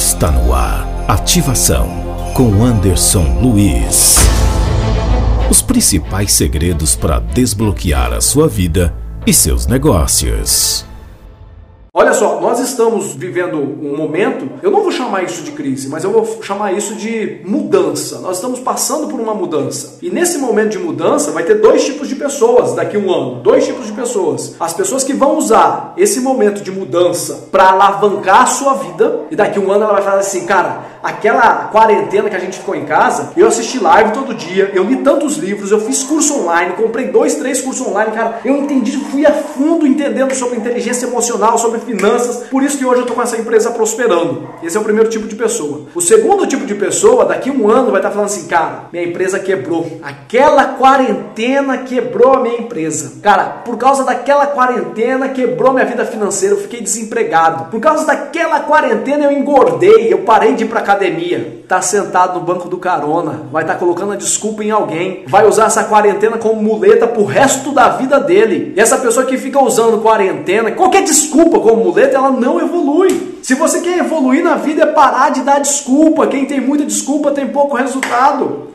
Está no ar. Ativação com Anderson Luiz. Os principais segredos para desbloquear a sua vida e seus negócios. Olha só, nós estamos vivendo um momento, eu não vou chamar isso de crise, mas eu vou chamar isso de mudança. Nós estamos passando por uma mudança. E nesse momento de mudança vai ter dois tipos de pessoas daqui a um ano. Dois tipos de pessoas. As pessoas que vão usar esse momento de mudança para alavancar a sua vida. E daqui a um ano ela vai falar assim, cara, aquela quarentena que a gente ficou em casa, eu assisti live todo dia, eu li tantos livros, eu fiz curso online, comprei dois, três cursos online, cara, eu entendi, fui a fundo entendendo sobre inteligência emocional, sobre finanças. Por isso que hoje eu estou com essa empresa prosperando. Esse é o primeiro tipo de pessoa. O segundo tipo de pessoa, daqui a um ano, vai estar falando assim, cara, minha empresa quebrou. Aquela quarentena quebrou a minha empresa. Cara, por causa daquela quarentena quebrou minha vida financeira, eu fiquei desempregado. Por causa daquela quarentena eu engordei, eu parei de ir para academia. Tá sentado no banco do carona, vai estar tá colocando a desculpa em alguém, vai usar essa quarentena como muleta pro resto da vida dele. E essa pessoa que fica usando quarentena, qualquer desculpa como muleta, ela não evolui. Se você quer evoluir na vida, é parar de dar desculpa. Quem tem muita desculpa tem pouco resultado.